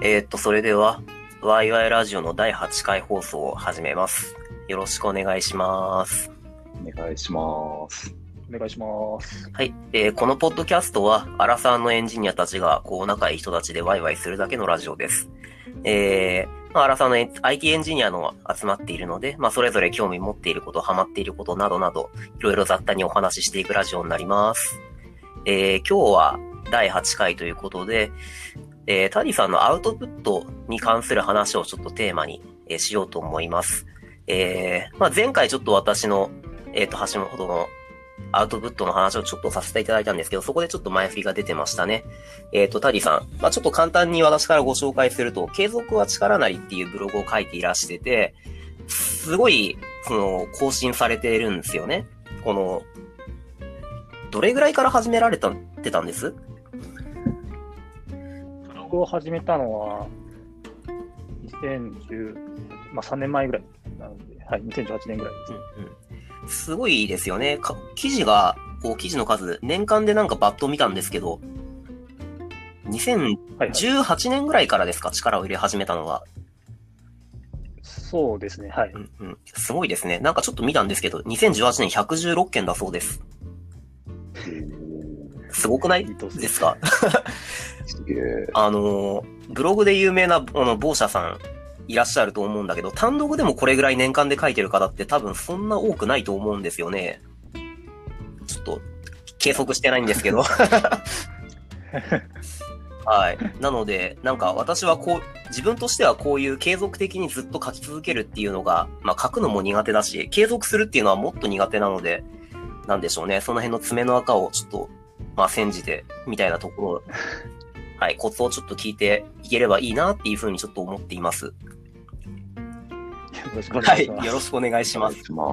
えー、っと、それでは、ワイワイラジオの第8回放送を始めます。よろしくお願いします。お願いします。お願いします。はい。えーこのポッドキャストは、アラサーのエンジニアたちが、こう、仲いい人たちでワイワイするだけのラジオです。えー、まあ、アラサーの IT エンジニアの集まっているので、まあ、それぞれ興味持っていること、ハマっていることなどなど、いろいろ雑多にお話ししていくラジオになります。えー、今日は第8回ということで、えー、タディさんのアウトプットに関する話をちょっとテーマに、えーしようと思います。えー、まあ、前回ちょっと私の、えっ、と、橋本のアウトプットの話をちょっとさせていただいたんですけど、そこでちょっと前振りが出てましたね。えっ、と、タディさん。まあ、ちょっと簡単に私からご紹介すると、継続は力なりっていうブログを書いていらしてて、すごい、その、更新されているんですよね。この、どれぐらいから始められた、ってたんです？ブログを始めたのは、2010、まあ3年前ぐらいなので、はい、2018年ぐらいです。うんうん。すごいですよね。か記事が、こう、記事の数、年間でなんかバッと見たんですけど、2018はい、はい。年ぐらいからですか？力を入れ始めたのは。そうですね、はい。うんうん。すごいですね。なんかちょっと見たんですけど、2018年116件だそうです。すごくない？ですか？すげえ。あのー、ブログで有名な、あの、某社さんいらっしゃると思うんだけど、単独でもこれぐらい年間で書いてる方って多分そんな多くないと思うんですよね。ちょっと、計測してないんですけど。はい。なので、なんか私はこう、自分としてはこういう継続的にずっと書き続けるっていうのが、まあ書くのも苦手だし、継続するっていうのはもっと苦手なので、なんでしょうね。その辺の爪の赤をちょっと、まあ煎じて、みたいなところ、はい、コツをちょっと聞いていければいいなっていうふうにちょっと思っています。よろしくおはい、願いします。よろしくお願いします。まあ、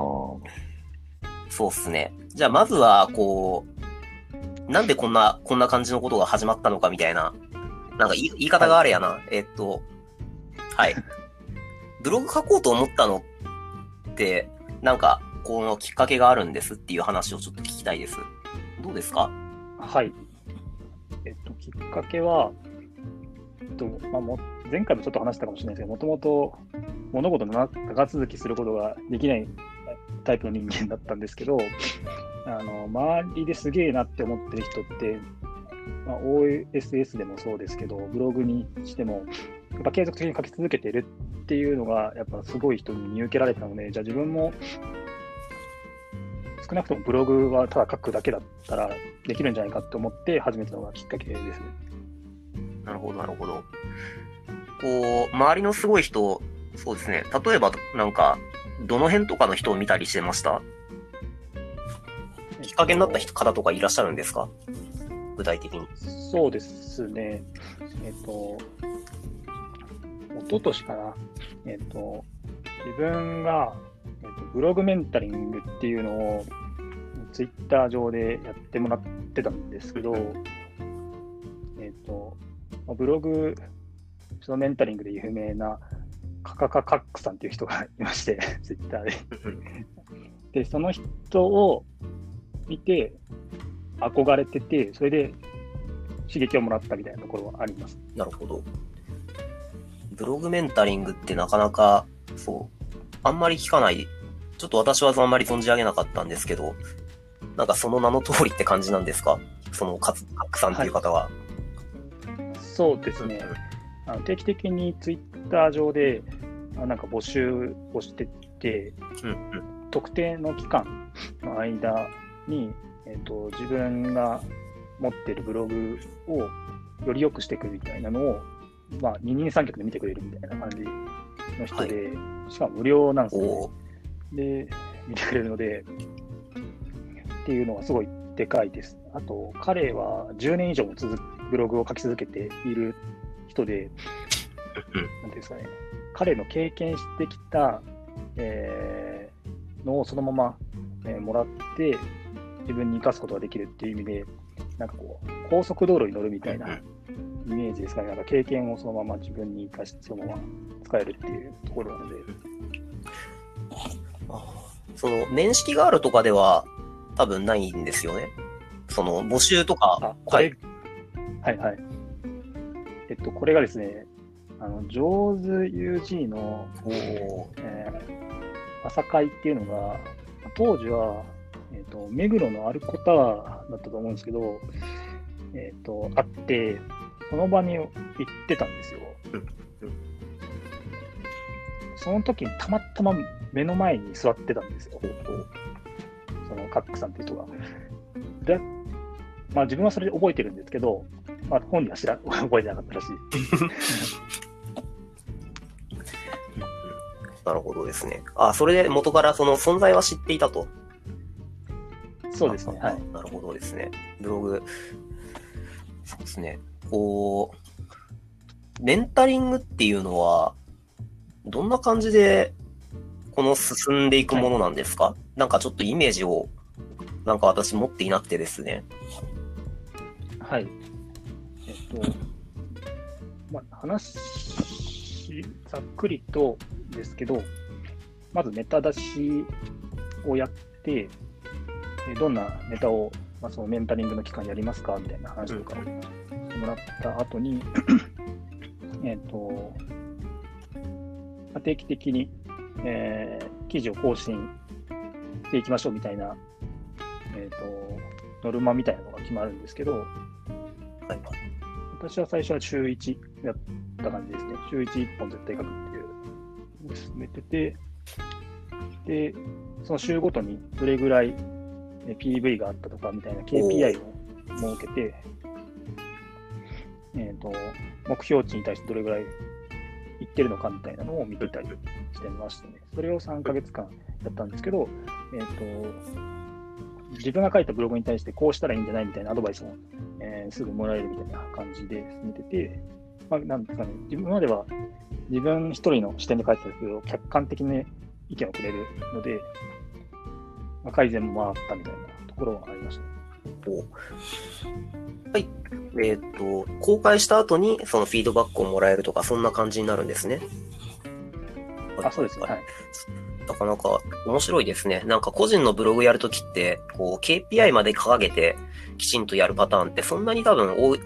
そうっすね。じゃあまずは、こう、なんでこんな、こんな感じのことが始まったのかみたいな、なんか言い言い方があれやな。えっと、はい。ブログ書こうと思ったのって、なんか、このきっかけがあるんですっていう話をちょっと聞きたいです。どうですか？はい。きっかけは、えっとまあ、も前回もちょっと話したかもしれないですけど、もともと物事の長続きすることができないタイプの人間だったんですけど、あの周りですげえなって思ってる人って、まあ、OSS でもそうですけど、ブログにしても、やっぱ継続的に書き続けてるっていうのが、やっぱすごい人に見受けられたので、じゃあ自分も少なくともブログはただ書くだけだったらできるんじゃないかと思って始めたのがきっかけですね。なるほど、なるほど。こう、周りのすごい人、そうですね。例えば、なんか、どの辺とかの人を見たりしてました？きっかけになった人方とかいらっしゃるんですか？具体的に。そうですね。えっ、と、一昨年かな。えっ、と、自分が、えっとブログメンタリングっていうのをツイッター上でやってもらってたんですけど、えっ、と、まあブログ、そのメンタリングで有名なカカカカックさんっていう人がいまして、ツイッターで。で、その人を見て、憧れてて、それで刺激をもらったみたいなところはあります。なるほど。ブログメンタリングってなかなか、そう、あんまり聞かない。ちょっと私はあんまり存じ上げなかったんですけど、なんかその名の通りって感じなんですか？そのカツカックさんっていう方は。そうですね。あの定期的にツイッター上で、あなんか募集をしてて、うんうん。特定の期間の間に、えっと自分が持っているブログをより良くしていくみたいなのを、まあ、二人三脚で見てくれるみたいな感じの人で、しかも無料なんですよ、ねお。で、見てくれるので、っていうのはすごいでかいです。あと、彼は10年以上も続ブログを書き続けている人で、なんですかね、彼の経験してきた、えーのをそのまま、えーもらって、自分に生かすことができるっていう意味で、なんかこう、高速道路に乗るみたいなイメージですかね、なんか経験をそのまま自分に生かして、そのまま使えるっていうところなので、その、面識があるとかでは多分ないんですよね。その、募集とか。あ、これ、はい、はい、えっと、これがですね、あの、ジョーズ UG の、おおえー朝会っていうのが、当時は、えっ、と、目黒のアルコタワーだったと思うんですけど、えっ、と、あって、その場に行ってたんですよ。その時にたまたま目の前に座ってたんですよ。そのカックさんっていう人が。で、まあ自分はそれで覚えてるんですけど、まあ本人は知ら、覚えてなかったらしい。なるほどですね。あ、それで元からその存在は知っていたと。そうですね。はい。なるほどですね。ブログ、そうですね。こう、メンタリングっていうのは、どんな感じで、この進んでいくものなんですか、なんかちょっとイメージを、なんか私持っていなくてですね。はい。えっと、まあ、話、ざっくりとですけど、まずネタ出しをやって、えどんなネタを、まあ、そのメンタリングの期間やりますか？みたいな話とかをしてもらった後に、えっと、まあ定期的に、えー記事を更新していきましょうみたいな、えっと、ノルマみたいなのが決まるんですけど、はいはい。私は最初は週1やった感じですね。週1、1本絶対書くっていうのを進めてて、で、その週ごとにどれぐらいえ PV があったとかみたいな KPI を設けて、えっ、と、目標値に対してどれぐらいいってるのかみたいなのを見てたりしてましてね。それを3ヶ月間やったんですけど、えっ、と、自分が書いたブログに対してこうしたらいいんじゃないみたいなアドバイスも、えーすぐもらえるみたいな感じで進めてて、まあ、なんですかね、自分までは自分一人の視点で書いてたんですけど、客観的な意見をくれるので、まあ、改善も回ったみたいなところはありました。はい。えっ、と、公開した後にそのフィードバックをもらえるとか、そんな感じになるんですね。あ、そうですね。はい。なかなか面白いですね。なんか個人のブログやるときって、こう、KPI まで掲げてきちんとやるパターンってそんなに多分多い、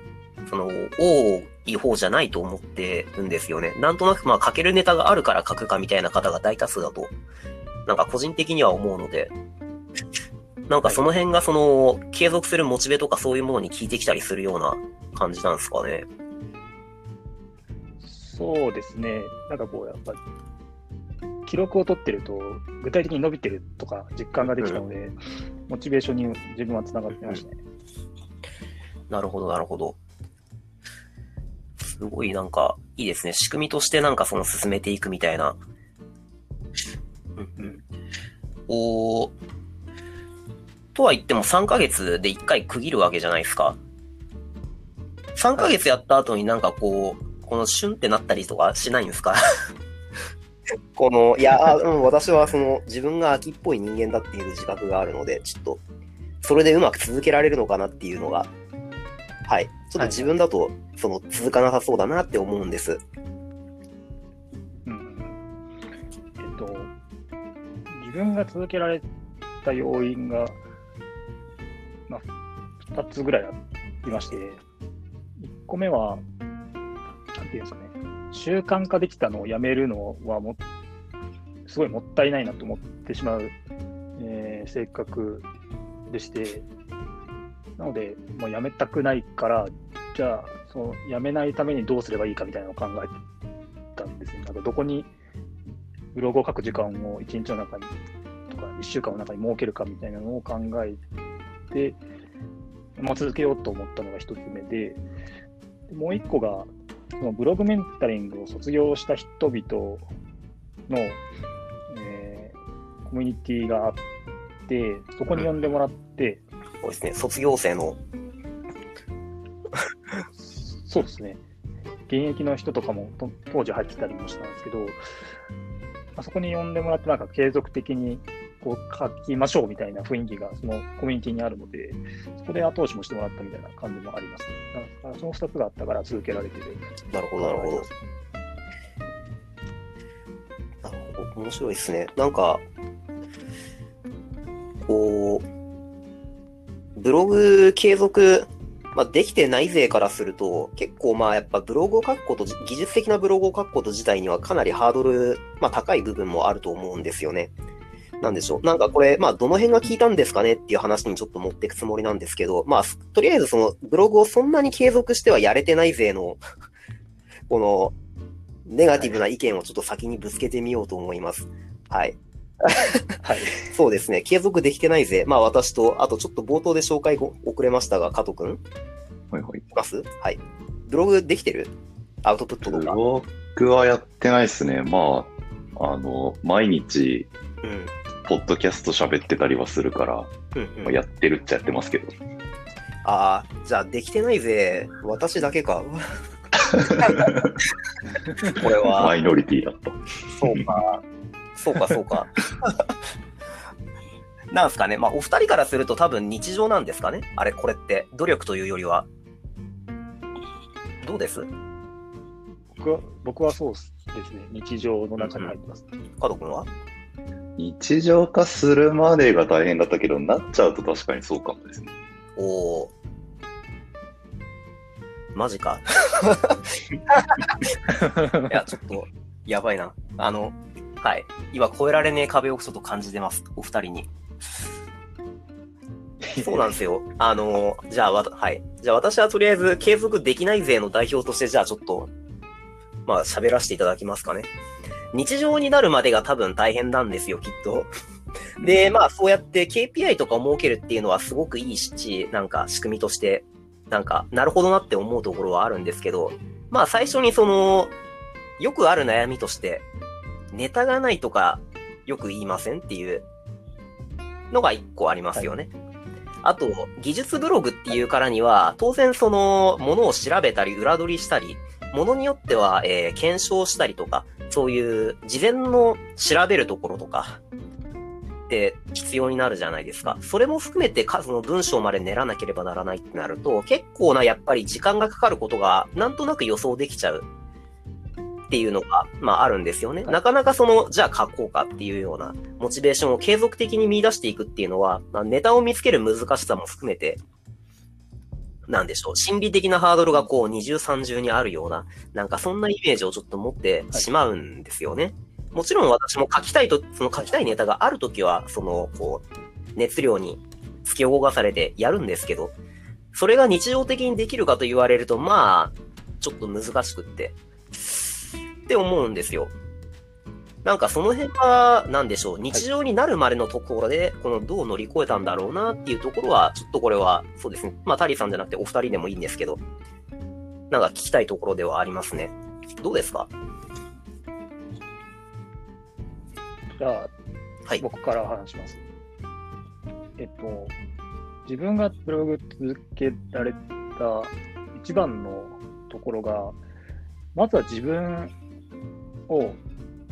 その、多い方じゃないと思ってるんですよね。なんとなくまあ書けるネタがあるから書くかみたいな方が大多数だと、なんか個人的には思うので、なんかその辺がその、継続するモチベとかそういうものに効いてきたりするような感じなんですかね。そうですね。なんかこう、やっぱ、記録を取ってると、具体的に伸びてるとか実感ができたので、モチベーションに自分はつながってましたね。なるほど、なるほど。すごいなんか、いいですね。仕組みとしてなんかその進めていくみたいな。うんうん。おーとは言っても3ヶ月で1回区切るわけじゃないですか。3ヶ月やった後になんかこう、このシュンってなったりとかしないんですか？この、いや、あうん、私はその自分が秋っぽい人間だっていう自覚があるので、ちょっと、それでうまく続けられるのかなっていうのが、はい。ちょっと自分だと、その、続かなさそうだなって思うんです。うんうんえっと、自分が続けられた要因が、まあ、2つぐらいありまして、1個目は、なんていうんですかね、習慣化できたのをやめるのはも、すごいもったいないなと思ってしまう、えー性格でして、なので、もうやめたくないから、じゃあ、そのやめないためにどうすればいいかみたいなのを考えたんですね。なんかどこにブログを書く時間を1日の中にとか1週間の中に設けるかみたいなのを考え、まあ、続けようと思ったのが1つ目で、でもう1個が、そのブログメンタリングを卒業した人々の、えーコミュニティがあって、そこに呼んでもらって、そうですね。卒業生の、そうですね。現役の人とかもと当時入ってたりもしたんですけど、あそこに呼んでもらって、なんか継続的にこう書きましょうみたいな雰囲気がそのコミュニティにあるので、そこで後押しもしてもらったみたいな感じもありますね。だからその2つがあったから続けられてる。なるほど、なるほど。なるほど。面白いですね。なんか、こう、ブログ継続まあ、できてない勢からすると、結構まあやっぱブログを書くこと、技術的なブログを書くこと自体にはかなりハードル、まあ高い部分もあると思うんですよね。なんでしょう。なんかこれ、まあどの辺が効いたんですかねっていう話にちょっと持っていくつもりなんですけど、まあとりあえずそのブログをそんなに継続してはやれてない勢の、この、ネガティブな意見をちょっと先にぶつけてみようと思います。はい。はい。そうですね。継続できてないぜ。まあ私と、あとちょっと冒頭で紹介ご遅れましたが、加藤くん？はいはい。います？はい。ブログできてる？アウトプットとか。ブログはやってないですね。まあ、あの、毎日、うん。ポッドキャスト喋ってたりはするから、うんうんまあ、やってるっちゃやってますけど。ああ、じゃあできてないぜ。私だけか。これは。マイノリティだった。そうか。そうか、そうか。なんすかね。まあ、お二人からすると多分日常なんですかね。あれ、これって。努力というよりは。どうです？僕は、僕はそうですね。日常の中に入ってます。加藤くんは？日常化するまでが大変だったけど、なっちゃうと確かにそうかもですね。おー。マジか。いや、ちょっと、やばいな。あの、はい。今、超えられねえ壁をちょっと感じてます。お二人に。そうなんですよ。あの、じゃあ、わた、はい。じゃあ、私はとりあえず、継続できない勢の代表として、じゃあ、ちょっと、まあ、喋らせていただきますかね。日常になるまでが多分大変なんですよ、きっと。で、まあ、そうやって KPI とかを設けるっていうのはすごくいいし、なんか、仕組みとして、なんか、なるほどなって思うところはあるんですけど、まあ、最初にその、よくある悩みとして、ネタがないとか、よく言いませんっていうのが一個ありますよね。あと、技術ブログっていうからには、当然その、ものを調べたり、裏取りしたり、ものによっては、えー検証したりとか、そういう事前の調べるところとか、って必要になるじゃないですか。それも含めてか、その文章まで練らなければならないってなると、結構なやっぱり時間がかかることが、なんとなく予想できちゃうっていうのが、まああるんですよね。なかなかその、じゃあ書こうかっていうようなモチベーションを継続的に見出していくっていうのは、まあ、ネタを見つける難しさも含めて、なんでしょう、心理的なハードルがこう二重三重にあるような、なんかそんなイメージをちょっと持ってしまうんですよね。もちろん私も書きたいと、その書きたいネタがあるときは、その、こう、熱量に突き動かされてやるんですけど、それが日常的にできるかと言われると、まあ、ちょっと難しくって、って思うんですよ。なんかその辺は、なんでしょう、日常になるまでのところで、このどう乗り越えたんだろうなっていうところは、ちょっとこれは、そうですね。まあ、タリーさんじゃなくてお二人でもいいんですけど、なんか聞きたいところではありますね。どうですか？じゃあ、はい。僕から話します。えっと、自分がブログ続けられた一番のところが、まずは自分を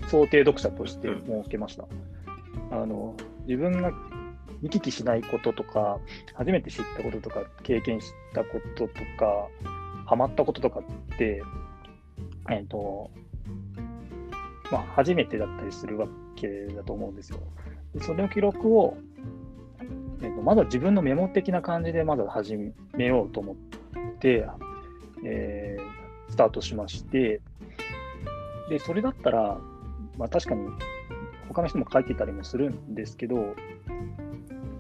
想定読者として設けました。あの自分が見聞きしないこととか、初めて知ったこととか、経験したこととか、ハマったこととかって、えっ、と、まあ、初めてだったりするわけだと思うんですよ。でその記録を、えっとまずは自分のメモ的な感じでまず始めようと思って、えースタートしまして、で、それだったら、まあ確かに他の人も書いてたりもするんですけど、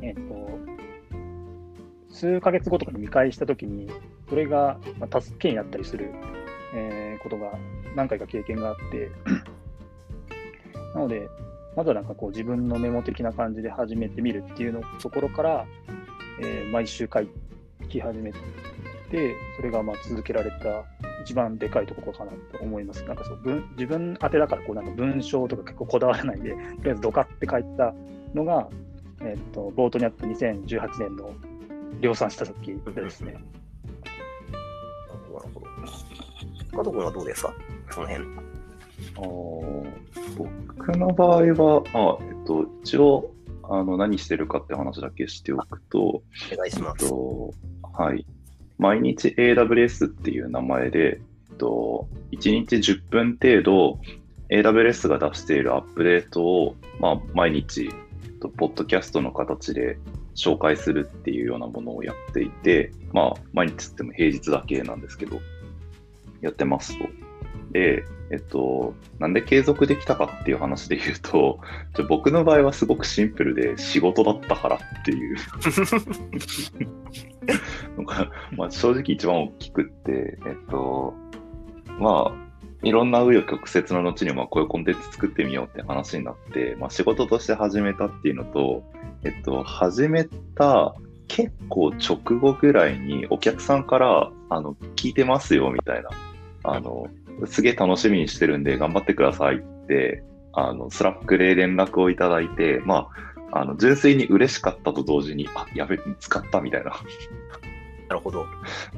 えっ、と、数ヶ月後とかに見返したときに、それが助けになったりする、えーことが何回か経験があって、なので、まずはなんかこう自分のメモ的な感じで始めてみるっていうのところから、えー毎週書き始めて、それがまあ続けられた一番でかいところかなと思います。なんかそう文自分宛てだからこうなんか文章とか結構こだわらないで、とりあえずドカって書いたのが、えっと冒頭にあった2018年の量産した時ですね。なるほど。加藤君はどうですか？その辺。僕の場合は、あえっと、一応あの何してるかって話だけしておくと、お願いしまえっす。とはい、毎日 AWS っていう名前で、えっと、1日10分程度 AWS が出しているアップデートを、まあ、毎日、ポッドキャストの形で紹介するっていうようなものをやっていて、まあ、毎日っても平日だけなんですけど、やってますと。で、えっと、なんで継続できたかっていう話で言うと、じゃ僕の場合はすごくシンプルで仕事だったからっていう のが、まあ、正直一番大きくって、えっと、まあ、いろんな紆余曲折の後にまあこういうコンテンツ作ってみようって話になって、まあ、仕事として始めたっていうのと、えっと、始めた結構直後ぐらいにお客さんからあの聞いてますよみたいなあのすげえ楽しみにしてるんで頑張ってくださいって、あの、 Slack で連絡をいただいて、まあ、あの、純粋に嬉しかったと同時に、あ、やべ、見つかったみたいな。なるほど。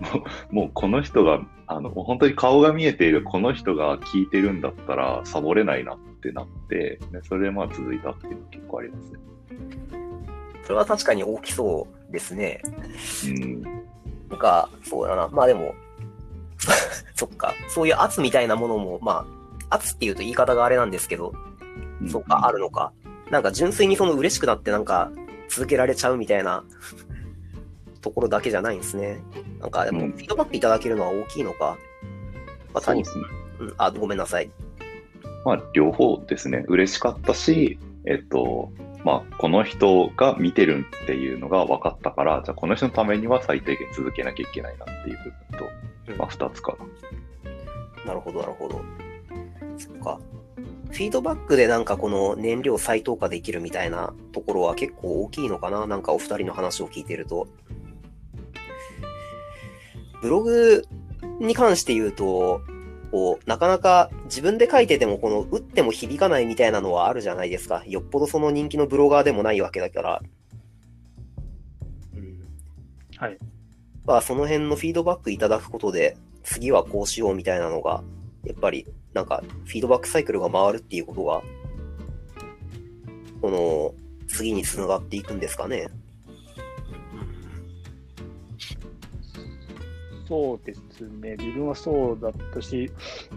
もう、この人が、あの、本当に顔が見えているこの人が聞いてるんだったら、サボれないなってなって、ね、それでまあ続いたっていうの結構ありますね。それは確かに大きそうですね。うん。なんか、そうだな。まあでも、そっか。そういう圧みたいなものも、まあ、圧っていうと言い方があれなんですけど、そっか、あるのか。なんか純粋にその嬉しくなってなんか続けられちゃうみたいなところだけじゃないんですね。なんかでも、フィードバックいただけるのは大きいのか。まあ、そうですね。うん、あ、ごめんなさい。まあ、両方ですね。嬉しかったし、えっと、まあ、この人が見てるっていうのが分かったから、じゃあこの人のためには最低限続けなきゃいけないなっていう部分と、まあ、2つかな。なるほど、なるほど。そっか。フィードバックでなんかこの燃料再投下できるみたいなところは結構大きいのかな？なんかお二人の話を聞いてると。ブログに関して言うと、こう、なかなか自分で書いてても、この、打っても響かないみたいなのはあるじゃないですか。よっぽどその人気のブロガーでもないわけだから。うん。はい。まあ、その辺のフィードバックいただくことで、次はこうしようみたいなのが、やっぱり、なんか、フィードバックサイクルが回るっていうことが、この、次につながっていくんですかね。そうですね、自分はそうだったし、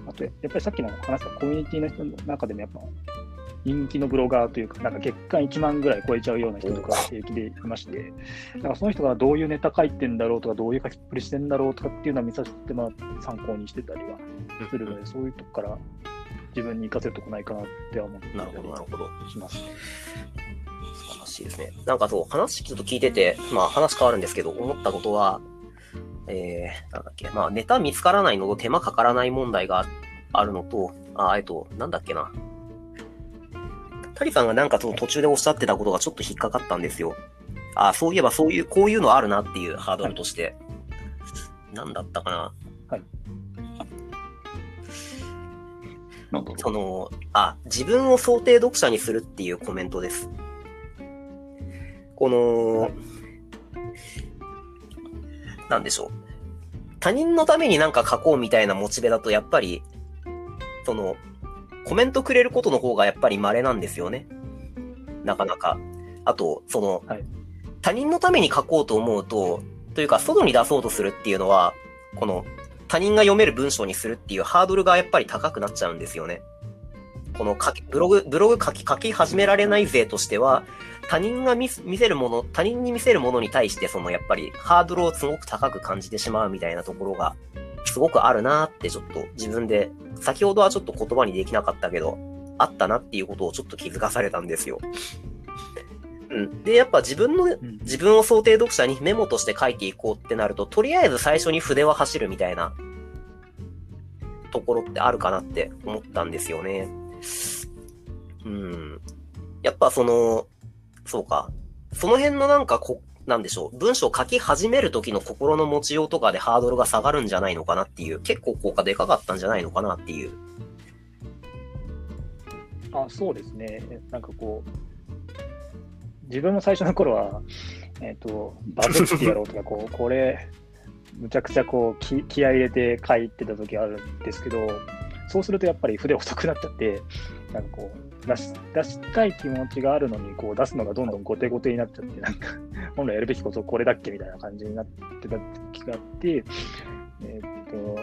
あと、やっぱりさっきの話したコミュニティの人の中でも、やっぱ、人気のブロガーというか、なんか月間1万ぐらい超えちゃうような人とか平気でいまして、だからその人がどういうネタ書いてんだろうとか、どういう書きっぷりしてんだろうとかっていうのは見させてもらって参考にしてたりはするので、そういうとこから自分に活かせるとこないかなって思ってなるほど、なるほど。しますね。素晴らしいですね。なんかそう、話ちょっと聞いてて、まあ話変わるんですけど、思ったことは、えー、なんだっけ、まあネタ見つからないのと手間かからない問題があるのと、あ、えっと、なんだっけな。タリさんがなんかその途中でおっしゃってたことがちょっと引っかかったんですよ。あ、そういえばそういう、こういうのあるなっていうハードルとして。はい、なんだったかな。はい。その、あ、自分を想定読者にするっていうコメントです。この、はい、なんでしょう。他人のためになんか書こうみたいなモチベだと、やっぱり、その、コメントくれることの方がやっぱり稀なんですよね。なかなか。あと、その、はい、他人のために書こうと思うと、というか、外に出そうとするっていうのは、この、他人が読める文章にするっていうハードルがやっぱり高くなっちゃうんですよね。この書き、ブログ、ブログ書き、書き始められない勢としては、他人が見見せるもの、他人に見せるものに対して、そのやっぱりハードルをすごく高く感じてしまうみたいなところが、すごくあるなってちょっと自分で、先ほどはちょっと言葉にできなかったけど、あったなっていうことをちょっと気づかされたんですよ。うん。で、やっぱ自分の、自分を想定読者にメモとして書いていこうってなると、とりあえず最初に筆は走るみたいなところってあるかなって思ったんですよね。うん。やっぱその、そうか。その辺のなんかこ、なんでしょう。文章を書き始める時の心の持ちようとかでハードルが下がるんじゃないのかなっていう、結構効果でかかったんじゃないのかなっていう。あ、そうですね。なんかこう、自分も最初の頃は、えっ、ー、と、バズってやろうとか、こう、これ、むちゃくちゃこう気気合い入れて書いてた時あるんですけど、そうするとやっぱり筆遅くなっちゃって、なんかこう、出し出したい気持ちがあるのに、こう出すのがどんどん後手後手になっちゃって、なんか、本来やるべきことこれだっけみたいな感じになってた時があって、えー、っと、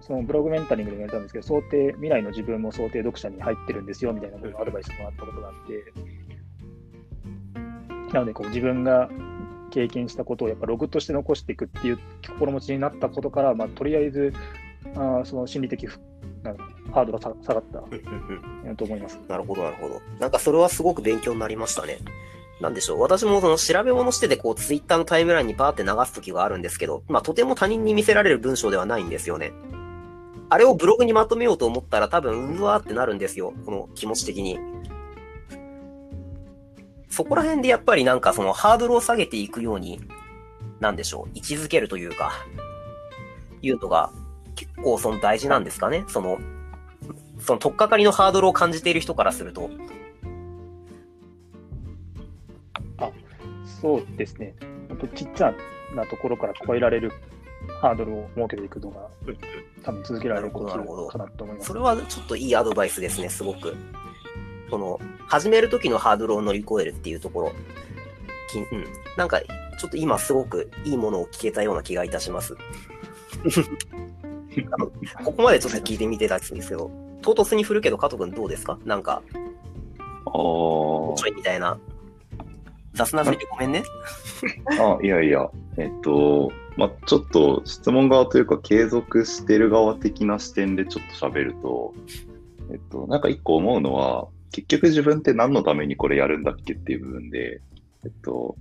そのブログメンタリングで言われたんですけど、想定、未来の自分も想定読者に入ってるんですよみたいなことをアドバイスもらったことがあって、なのでこう自分が経験したことをやっぱログとして残していくっていう心持ちになったことから、まあ、とりあえずあその心理的なんハードルが下がった と思います。なるほど、なるほど。なんかそれはすごく勉強になりましたね。なんでしょう。私もその調べ物してて、こう、ツイッターのタイムラインにバーって流す時があるんですけど、まあ、とても他人に見せられる文章ではないんですよね。あれをブログにまとめようと思ったら多分、うわーってなるんですよ。この気持ち的に。そこら辺でやっぱりなんかそのハードルを下げていくように、なんでしょう。位置づけるというか、いうのが結構その大事なんですかね。その、その取っかかりのハードルを感じている人からすると。あ、そうですね。本当ちっちゃなところから超えられるハードルを設けていくのが、多分続けられることかなと思います。それはちょっといいアドバイスですね、すごく。その、始める時のハードルを乗り越えるっていうところ。うん。なんか、ちょっと今すごくいいものを聞けたような気がいたします。ここまでちょっと聞いてみてたんですけど、唐突に振るけど、加藤君どうですか？なんか、ああ。ちょいみたいな。雑な振りでごめんね。あ、いやいや、えっと、まあ、ちょっと質問側というか、継続してる側的な視点でちょっと喋ると、えっと、なんか一個思うのは、結局自分って何のためにこれやるんだっけっていう部分で、えっと、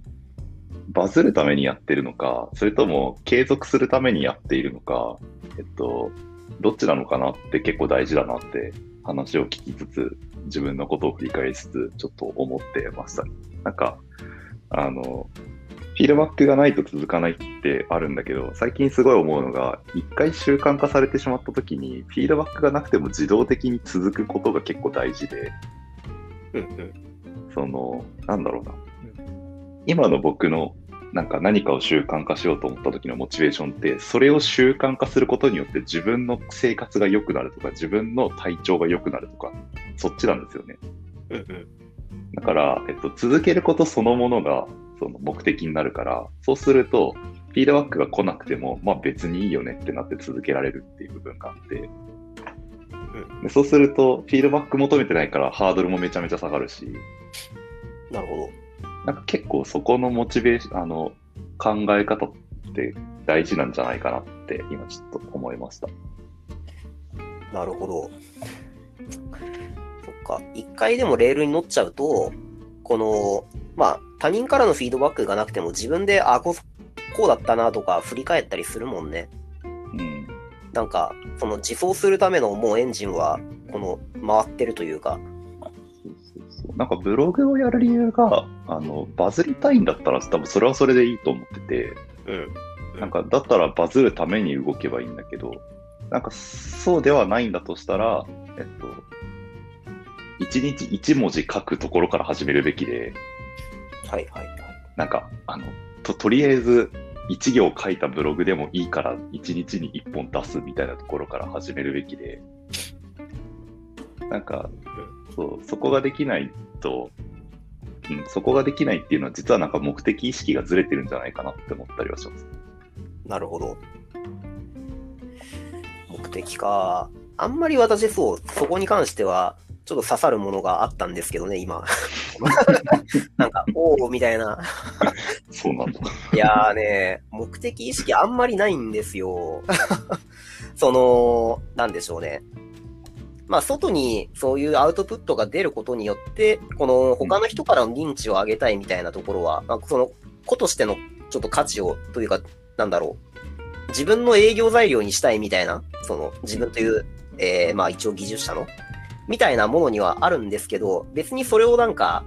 バズるためにやってるのか、それとも継続するためにやっているのか、えっと、どっちなのかなって結構大事だなって話を聞きつつ、自分のことを振り返りつつ、ちょっと思ってました。なんか、あの、フィードバックがないと続かないってあるんだけど、最近すごい思うのが、一回習慣化されてしまった時に、フィードバックがなくても自動的に続くことが結構大事で、その、なんだろうな。今の僕のなんか何かを習慣化しようと思った時のモチベーションって、それを習慣化することによって自分の生活が良くなるとか、自分の体調が良くなるとか、そっちなんですよね。だから、えっと、続けることそのものがその目的になるから、そうすると、フィードバックが来なくても、まあ別にいいよねってなって続けられるっていう部分があって、でそうすると、フィードバック求めてないからハードルもめちゃめちゃ下がるし、なるほど。なんか結構そこのモチベーション、あの、考え方って大事なんじゃないかなって今ちょっと思いました。なるほど。そっか。一回でもレールに乗っちゃうと、この、まあ、他人からのフィードバックがなくても自分で、あ、ここうだったなとか振り返ったりするもんね。うん。なんか、その自走するためのもうエンジンは、この、回ってるというか、なんかブログをやる理由が、あの、バズりたいんだったら多分それはそれでいいと思ってて、うん。なんかだったらバズるために動けばいいんだけど、なんかそうではないんだとしたら、えっと、一日一文字書くところから始めるべきで、はいはいはい。なんか、あの、と、とりあえず一行書いたブログでもいいから一日に一本出すみたいなところから始めるべきで、なんか、そう、そこができないと、うん、そこができないっていうのは実はなんか目的意識がずれてるんじゃないかなって思ったりはします。なるほど。目的か。あんまり私そう、そこに関しては、ちょっと刺さるものがあったんですけどね、今。なんか、おおみたいな。そうなんだ。いやーね、目的意識あんまりないんですよ。その、なんでしょうね。まあ、外にそういうアウトプットが出ることによって、この他の人からの認知を上げたいみたいなところは、まあ、その子としてのちょっと価値を、というか、なんだろう。自分の営業材料にしたいみたいな、その自分という、えー、まあ一応技術者の、みたいなものにはあるんですけど、別にそれをなんか、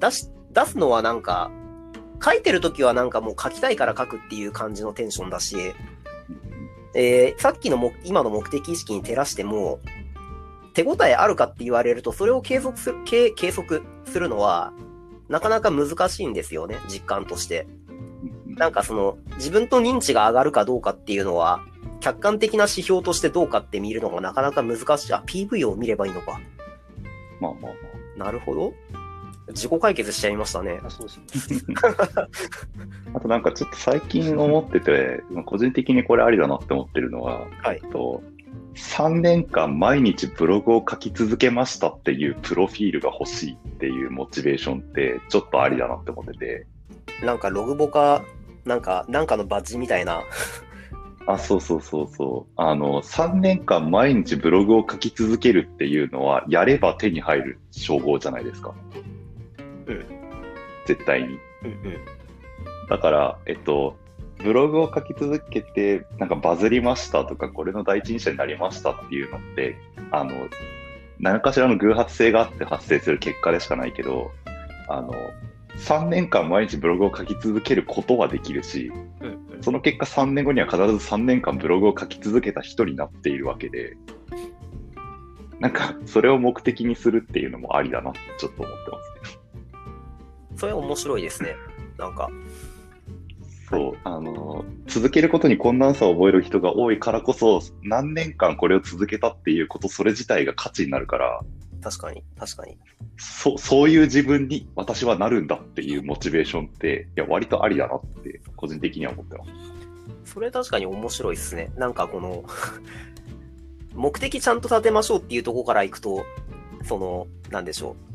出し、出すのはなんか、書いてるときはなんかもう書きたいから書くっていう感じのテンションだし、えー、さっきのも、今の目的意識に照らしても、手応えあるかって言われると、それを継続する、計計測するのは、なかなか難しいんですよね、実感として。なんかその、自分と認知が上がるかどうかっていうのは、客観的な指標としてどうかって見るのがなかなか難しい。あ、PV を見ればいいのか。まあまあまあ。なるほど。自己解決しちゃいましたね。あそうですね。あとなんかちょっと最近思ってて、個人的にこれありだなって思ってるのは、はい、と3年間毎日ブログを書き続けましたっていうプロフィールが欲しいっていうモチベーションってちょっとありだなって思ってて。なんかログボか、なんか、なんかのバッジみたいな。あ、そうそうそうそう。あの、3年間毎日ブログを書き続けるっていうのは、やれば手に入る称号じゃないですか。うん。絶対に。うんうん。だから、えっと、ブログを書き続けて、なんかバズりましたとか、これの第一人者になりましたっていうのって、あの、何かしらの偶発性があって発生する結果でしかないけど、あの、3年間毎日ブログを書き続けることはできるし、うんうんその結果3年後には必ず3年間ブログを書き続けた人になっているわけで、なんか、それを目的にするっていうのもありだなってちょっと思ってますね。それ面白いですね。なんか、そう、あの、続けることに困難さを覚える人が多いからこそ、何年間これを続けたっていうこと、それ自体が価値になるから、確かに、確かに。そそういう自分に私はなるんだっていうモチベーションって、いや、割とありだなって、個人的には思ってます。それ確かに面白いっすね。なんかこの、目的ちゃんと立てましょうっていうところから行くと、その、なんでしょう。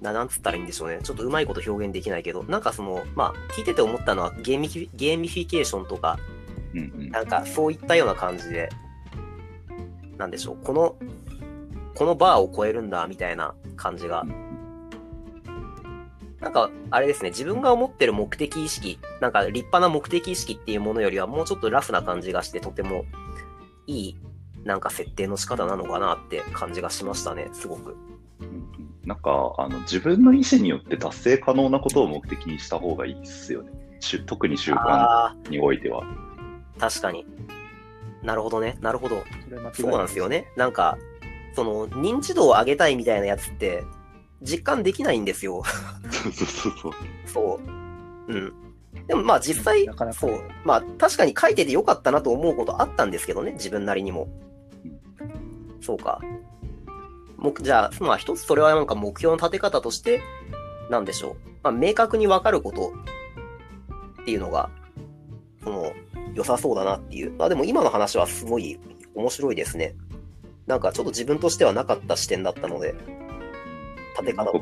な、なんつったらいいんでしょうね。ちょっとうまいこと表現できないけど、なんかその、まあ、聞いてて思ったのはゲーミフィ、ゲーミフィケーションとか、うんうん。なんかそういったような感じで、なんでしょう。この、このバーを超えるんだ、みたいな感じがなんか、あれですね、自分が思ってる目的意識、なんか立派な目的意識っていうものよりはもうちょっとラフな感じがして、とてもいい、なんか設定の仕方なのかなって感じがしましたね、すごく。なんかあの自分の意思によって達成可能なことを目的にした方がいいですよね。特に習慣あにおいては。あ、確かに。なるほどね、なるほど。そそうなんですよね。なんか、その、認知度を上げたいみたいなやつって、実感できないんですよ。そうそうそうそう。そう。うん。でもまあ実際、なかなかそう。まあ確かに書いててよかったなと思うことあったんですけどね、自分なりにも。そうか。もじゃあ、まあ一つそれはなんか目標の立て方として、なんでしょう。まあ明確にわかることっていうのが、その、良さそうだなっていう。まあでも今の話はすごい面白いですね。なんかちょっと自分としてはなかった視点だったので、立て方う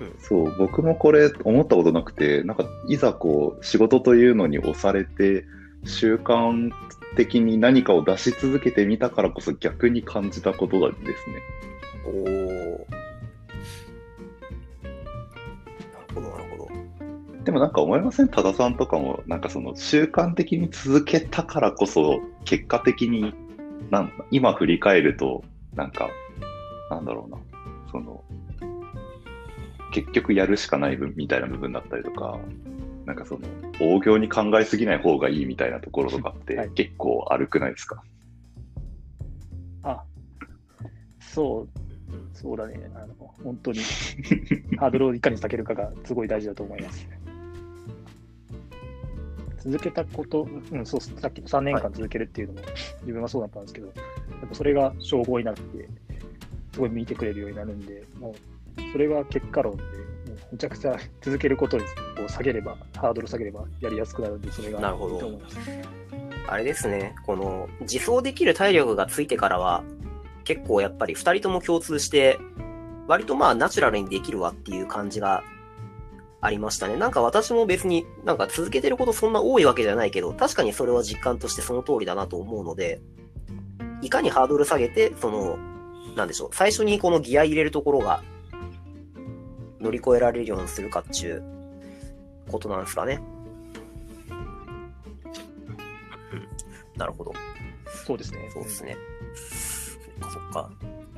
うんそう、僕もこれ思ったことなくて、なんかいざこう仕事というのに押されて、習慣的に何かを出し続けてみたからこそ逆に感じたことがですね。おー。なるほど、なるほど。でもなんか思いません？多田さんとかも、なんかその習慣的に続けたからこそ、結果的に、なん今振り返ると、なんか、なんだろうな、その、結局やるしかない分みたいな部分だったりとか、なんかその、大行に考えすぎない方がいいみたいなところとかってはい。結構悪くないですか、あ、そう、そうだね。あの本当に ハードルをいかに下げるかがすごい大事だと思います。続けたこと、うん、そう、さっきの3年間続けるっていうのも、自分はそうだったんですけど、やっぱそれが称号になって、すごい見てくれるようになるんで、もう、それが結果論で、もうめちゃくちゃ 続けることにこう下げれば、ハードル下げればやりやすくなるんで、それがいいなるほどと思います。あれですね、この、自走できる体力がついてからは、結構やっぱり二人とも共通して、割とまあナチュラルにできるわっていう感じがありましたね。なんか私も別になんか続けてることそんな多いわけじゃないけど、確かにそれは実感としてその通りだなと思うので、いかにハードル下げて、その、なんでしょう、最初にこのギア入れるところが乗り越えられるようにするかっていうことなんですかね。うんなるほど。そうですね。そうですね。そっかそっか。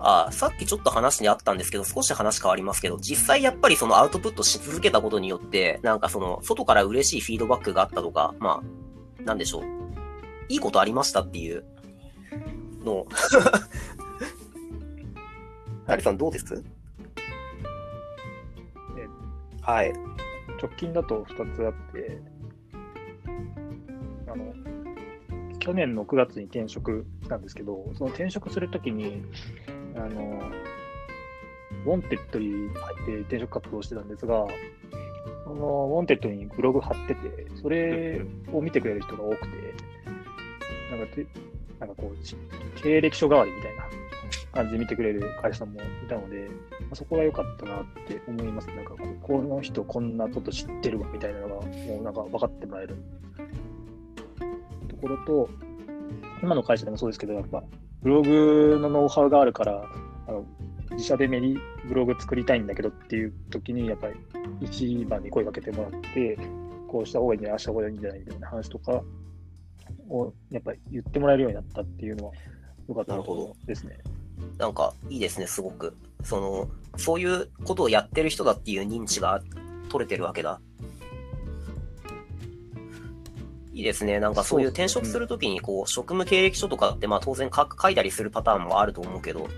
ああ、さっきちょっと話にあったんですけど、少し話変わりますけど、実際やっぱりそのアウトプットし続けたことによって、なんかその、外から嬉しいフィードバックがあったとか、まあ、なんでしょう。いいことありましたっていうのを。ハリさんどうです？はい。直近だと2つあって、あの、去年の9月に転職したんですけど、その転職するときに、あの、 Wantedly に入って転職活動してたんですが、その Wantedly にブログ貼ってて、それを見てくれる人が多くて、なんかて、なんかこう、経歴書代わりみたいな感じで見てくれる会社さんもいたので、まあそこが良かったなって思います。なんかこ、この人こんなこと知ってるわみたいなのが、もうなんか分かってもらえるころと、今の会社でもそうですけど、やっぱ、ブログのノウハウがあるから、あの自社でメリブログ作りたいんだけどっていう時に、やっぱり一番に声かけてもらって、こうした方がいいんじゃない、ああした方がいいんじゃないみたいな話とかを、やっぱり言ってもらえるようになったっていうのは、良かったですね。なんか、いいですね、すごく。その、そういうことをやってる人だっていう認知が取れてるわけだ。いいですね。なんかそういう転職するときに、こう、職務経歴書とかって、まあ当然書く書いたりするパターンもあると思うけど、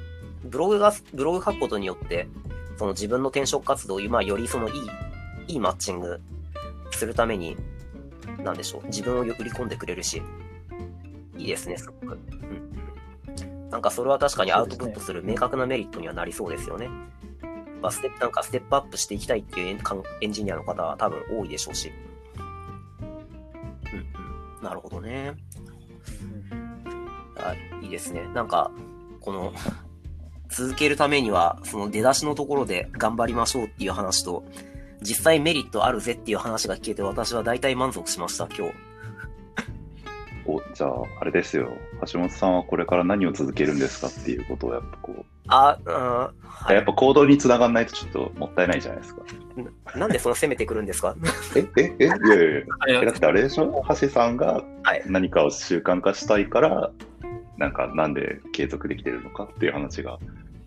ブログが、ブログ書くことによって、その自分の転職活動を、まあよりそのいい、いいマッチングするために、なんでしょう、自分を売り込んでくれるし、いいですね、すごく。うん。なんかそれは確かにアウトプットする明確なメリットにはなりそうですよね。まあ、ステップ、なんかステップアップしていきたいっていうエンエンジニアの方は多分多いでしょうし。なるほどね。はい、いいですね。なんか、この、続けるためには、その出だしのところで頑張りましょうっていう話と、実際メリットあるぜっていう話が聞けて私は大体満足しました、今日。おじゃあ、あれですよ。橋本さんはこれから何を続けるんですかっていうことをやっぱこう、あ、うん、はいやっぱ行動につながんないとちょっともったいないじゃないですか。なんでその攻めてくるんですか？え、え、え、いやいやいや。えだってあれでしょ？橋さんがはい何かを習慣化したいから、なんかなんで継続できてるのかっていう話が、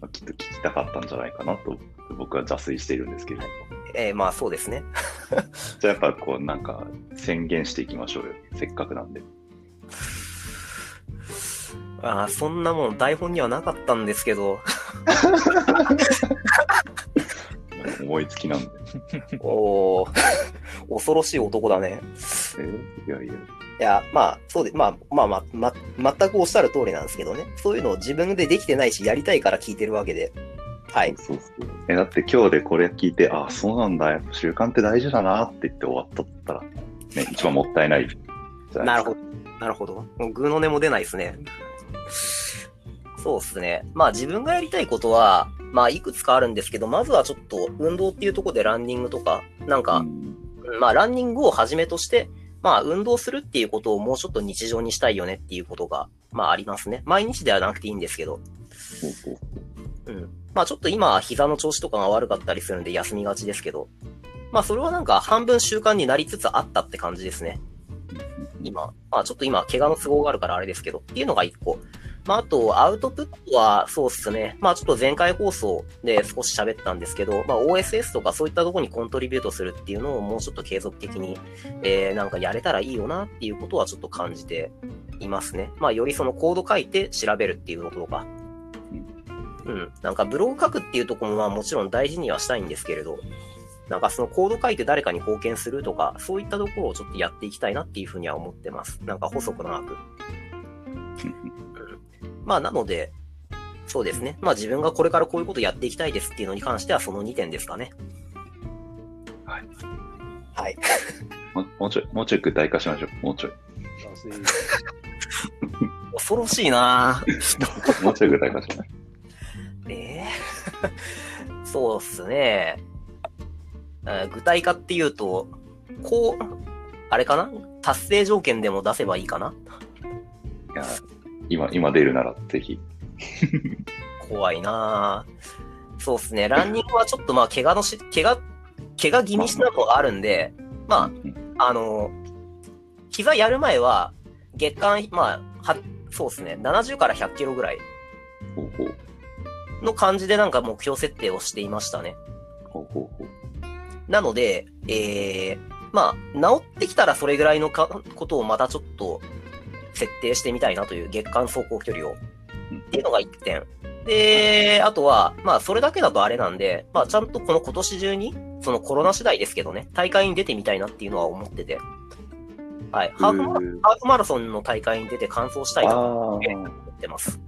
まあきっと聞きたかったんじゃないかなと僕は邪推しているんですけれども。えーまあそうですね。じゃあやっぱこうなんか宣言していきましょうよ。せっかくなんで。あーそんなもん台本にはなかったんですけど、思いつきなんで。おー恐ろしい男だね。えいやいや。いや、まあ、そうで、まあ、まあ、ま、ま、全くおっしゃる通りなんですけどね。そういうのを自分でできてないし、やりたいから聞いてるわけで。はい。そうそう。え、だって今日でこれ聞いて、あ、そうなんだ、やっぱ習慣って大事だなって言って終わったったら、ね、一番もったいないじゃないですか。なるほど。なるほど。もう具の根も出ないですね。そうですね。まあ自分がやりたいことは、まあいくつかあるんですけど、まずはちょっと運動っていうところでランニングとか、なんか、うんまあランニングをはじめとして、まあ運動するっていうことをもうちょっと日常にしたいよねっていうことが、まあありますね。毎日ではなくていいんですけど。うん。まあちょっと今膝の調子とかが悪かったりするんで休みがちですけど。まあそれはなんか半分習慣になりつつあったって感じですね。今。まあちょっと今怪我の都合があるからあれですけど。っていうのが一個。まああとアウトプットはそうっすね。まあちょっと前回放送で少し喋ったんですけど、まあ OSS とかそういったところにコントリビュートするっていうのをもうちょっと継続的に、えー、なんかやれたらいいよなっていうことはちょっと感じていますね。まあよりそのコード書いて調べるっていうところが。うん。なんかブログ書くっていうところもまあもちろん大事にはしたいんですけれど、なんかそのコード書いて誰かに貢献するとか、そういったところをちょっとやっていきたいなっていうふうには思ってます。なんか細く長く。まあなので、そうですね。まあ自分がこれからこういうことやっていきたいですっていうのに関してはその2点ですかね。はい。はい。もうもうちょい、もうちょい具体化しましょう。もうちょい。恐ろしいなぁ。もうちょい具体化しましょ ええそうっすね。あ具体化っていうと、こう、あれかな？達成条件でも出せばいいかな？う。いや、今、今出るならぜひ。怖いなぁ。そうっすね。ランニングはちょっとまあ、怪我のし、怪我、怪我気味したのがあるんで、まうんあ、あの、膝やる前は、月間、まあ、は、そうっすね。70から100キロぐらいほうほう。の感じでなんか目標設定をしていましたね。ほうほうほう。なので、えー、まあ、治ってきたらそれぐらいのかことをまたちょっと設定してみたいなという月間走行距離を。うんっていうのが1点。で、あとは、まあ、それだけだとあれなんで、まあ、ちゃんとこの今年中に、そのコロナ次第ですけどね、大会に出てみたいなっていうのは思ってて。はい。ハーフハーフマラソンの大会に出て完走したいなとー、思ってます。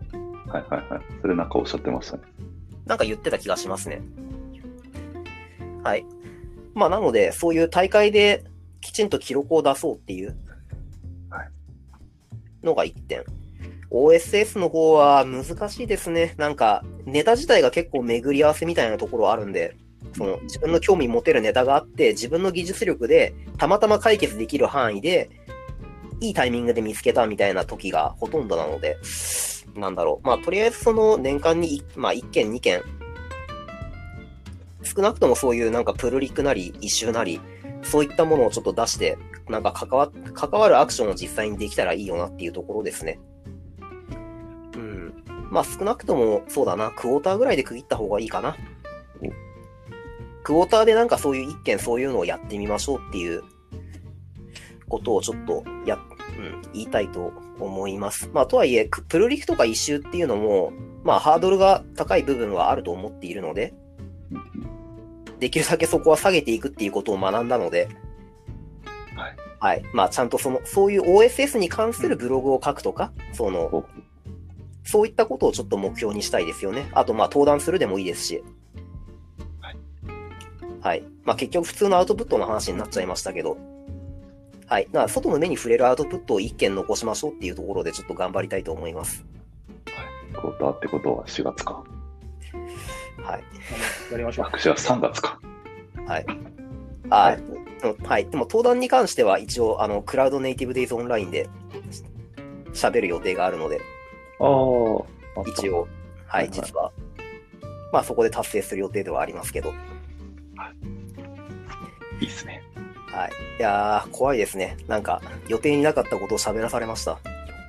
はいはいはい。それなんかおっしゃってましたね。なんか言ってた気がしますね。はい。まあ、なので、そういう大会できちんと記録を出そうっていうはいのが1点。OSS の方は難しいですね。なんか、ネタ自体が結構巡り合わせみたいなところあるんで、その自分の興味持てるネタがあって、自分の技術力でたまたま解決できる範囲で、いいタイミングで見つけたみたいな時がほとんどなので、なんだろう。まあ、とりあえずその年間にい、まあ、1件2件、少なくともそういうなんかプルリックなり、一周なり、そういったものをちょっと出して、なんか関わ、関わるアクションを実際にできたらいいよなっていうところですね。うん。まあ少なくとも、そうだな、クォーターぐらいで区切った方がいいかな。クォーターでなんかそういう一件そういうのをやってみましょうっていうことをちょっとや、うん、言いたいと思います。まあとはいえ、プルリクとか一周っていうのも、まあハードルが高い部分はあると思っているので、できるだけそこは下げていくっていうことを学んだので、はい。はい。まあ、ちゃんとその、そういう OSS に関するブログを書くとか、その、おそういったことをちょっと目標にしたいですよね。あと、まあ、登壇するでもいいですし。はい。はい。まあ、結局普通のアウトプットの話になっちゃいましたけど。はい。だから、外の目に触れるアウトプットを一件残しましょうっていうところでちょっと頑張りたいと思います。クォーターってことは4月か。はい。やりましょう。私は3月か。はい。あ、はい。でも、登壇に関しては一応、あの、クラウドネイティブデイズオンラインで喋る予定があるので、ああ。一応、ははいい、実は、まあそこで達成する予定ではありますけど、いいっすね。はい。いやー、怖いですね。なんか、予定になかったことを喋らされました。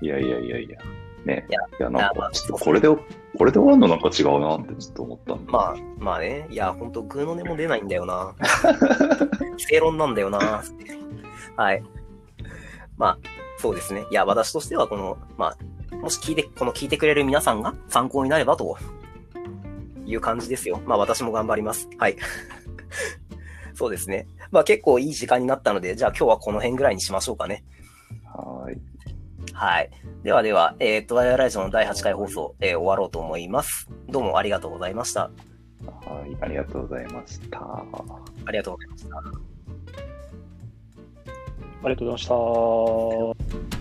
いやいやいやいや。ね。いやいや、なんか、ちょっとこれで、これで終わるのなんか違うなってちょっと思ったんで。まあ、まあね。いや、ほんと、グーの音も出ないんだよな。正論なんだよな。はい。まあ、そうですね。いや、私としては、この、まあ、もし聞いて、この聞いてくれる皆さんが参考になればという感じですよ。まあ、私も頑張ります。はい。そうですね。まあ、結構いい時間になったので、じゃあ今日はこの辺ぐらいにしましょうかね。はーい。はい。ではでは、えー、トライアライジオの第8回放送、えー終わろうと思います。どうもありがとうございました。はい。ありがとうございました。ありがとうございました。ありがとうございました。